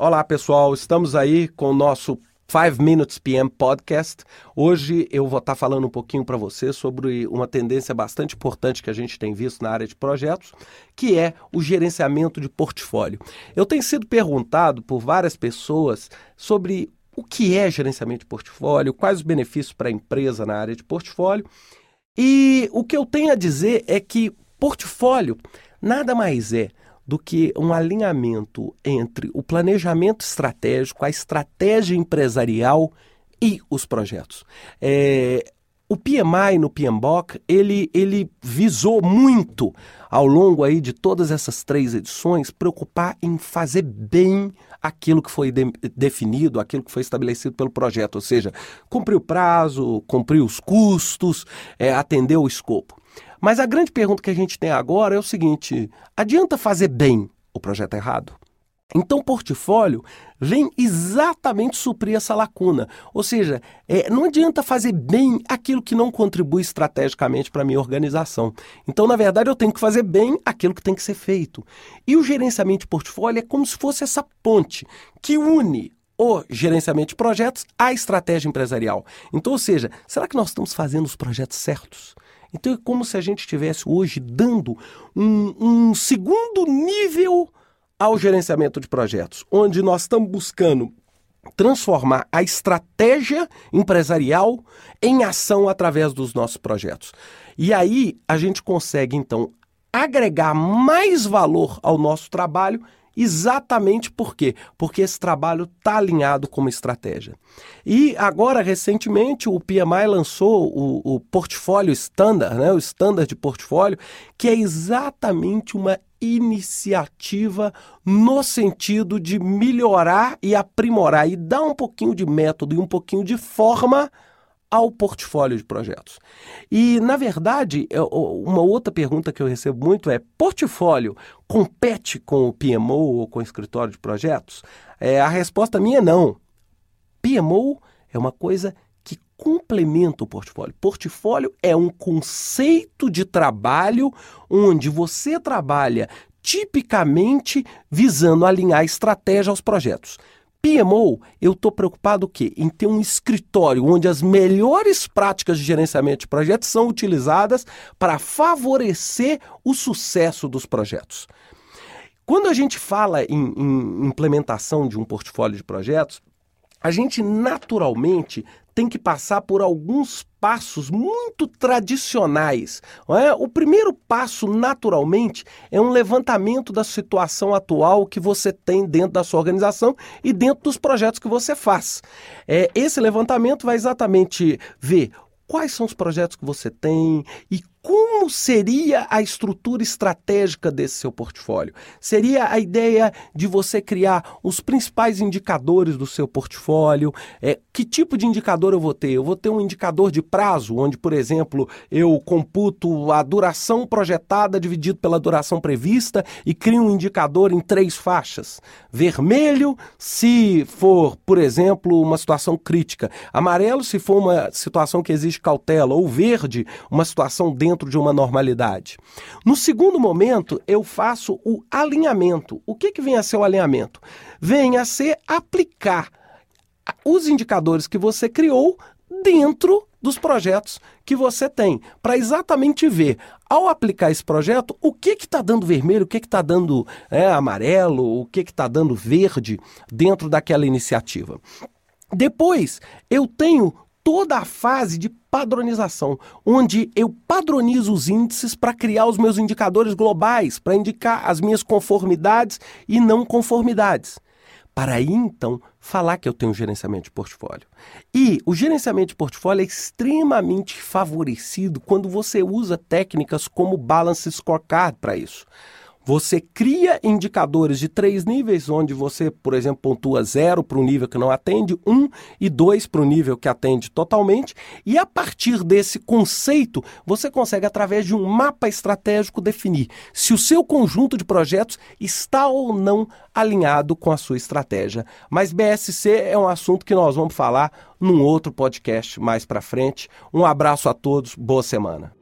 Olá, pessoal. Estamos aí com o nosso 5 Minutes PM Podcast. Hoje eu vou estar falando um pouquinho para você sobre uma tendência bastante importante que a gente tem visto na área de projetos, que é o gerenciamento de portfólio. Eu tenho sido perguntado por várias pessoas sobre o que é gerenciamento de portfólio, quais os benefícios para a empresa na área de portfólio. E o que eu tenho a dizer é que portfólio nada mais é do que um alinhamento entre o planejamento estratégico, a estratégia empresarial e os projetos. É, o PMI no PMBOK, ele, ele visou muito, ao longo aí de todas essas três edições, preocupar em fazer bem aquilo que foi de, definido, aquilo que foi estabelecido pelo projeto, ou seja, cumprir o prazo, cumprir os custos, é, atender o escopo. Mas a grande pergunta que a gente tem agora é o seguinte: adianta fazer bem o projeto errado? Então, portfólio vem exatamente suprir essa lacuna. Ou seja, é, não adianta fazer bem aquilo que não contribui estrategicamente para a minha organização. Então, na verdade, eu tenho que fazer bem aquilo que tem que ser feito. E o gerenciamento de portfólio é como se fosse essa ponte que une o gerenciamento de projetos à estratégia empresarial. Então, ou seja, será que nós estamos fazendo os projetos certos? Então é como se a gente estivesse hoje dando um, um segundo nível ao gerenciamento de projetos, onde nós estamos buscando transformar a estratégia empresarial em ação através dos nossos projetos. E aí a gente consegue então agregar mais valor ao nosso trabalho Exatamente por quê? Porque esse trabalho está alinhado com uma estratégia. E agora, recentemente, o PMI lançou o, o portfólio standard, né? o standard de portfólio, que é exatamente uma iniciativa no sentido de melhorar e aprimorar e dar um pouquinho de método e um pouquinho de forma ao portfólio de projetos. E, na verdade, uma outra pergunta que eu recebo muito é: portfólio compete com o PMO ou com o escritório de projetos? É, a resposta minha é não. PMO é uma coisa que complementa o portfólio. Portfólio é um conceito de trabalho onde você trabalha tipicamente visando alinhar a estratégia aos projetos. PMO, eu estou preocupado o quê? Em ter um escritório onde as melhores práticas de gerenciamento de projetos são utilizadas para favorecer o sucesso dos projetos. Quando a gente fala em, em implementação de um portfólio de projetos, a gente naturalmente tem que passar por alguns passos muito tradicionais. É? O primeiro passo, naturalmente, é um levantamento da situação atual que você tem dentro da sua organização e dentro dos projetos que você faz. É, esse levantamento vai exatamente ver quais são os projetos que você tem e como seria a estrutura estratégica desse seu portfólio? Seria a ideia de você criar os principais indicadores do seu portfólio? É, que tipo de indicador eu vou ter? Eu vou ter um indicador de prazo, onde, por exemplo, eu computo a duração projetada dividido pela duração prevista e crio um indicador em três faixas. Vermelho, se for, por exemplo, uma situação crítica. Amarelo, se for uma situação que exige cautela. Ou verde, uma situação dentro dentro de uma normalidade. No segundo momento, eu faço o alinhamento. O que, que vem a ser o alinhamento? Vem a ser aplicar os indicadores que você criou dentro dos projetos que você tem, para exatamente ver, ao aplicar esse projeto, o que está dando vermelho, o que está dando é, amarelo, o que está dando verde dentro daquela iniciativa. Depois, eu tenho toda a fase de padronização, onde eu padronizo os índices para criar os meus indicadores globais, para indicar as minhas conformidades e não conformidades. Para aí, então, falar que eu tenho gerenciamento de portfólio. E o gerenciamento de portfólio é extremamente favorecido quando você usa técnicas como Balance Scorecard para isso. Você cria indicadores de três níveis, onde você, por exemplo, pontua zero para o nível que não atende, um e dois para o nível que atende totalmente, e a partir desse conceito, você consegue, através de um mapa estratégico, definir se o seu conjunto de projetos está ou não alinhado com a sua estratégia. Mas BSC é um assunto que nós vamos falar num outro podcast mais para frente. Um abraço a todos, boa semana.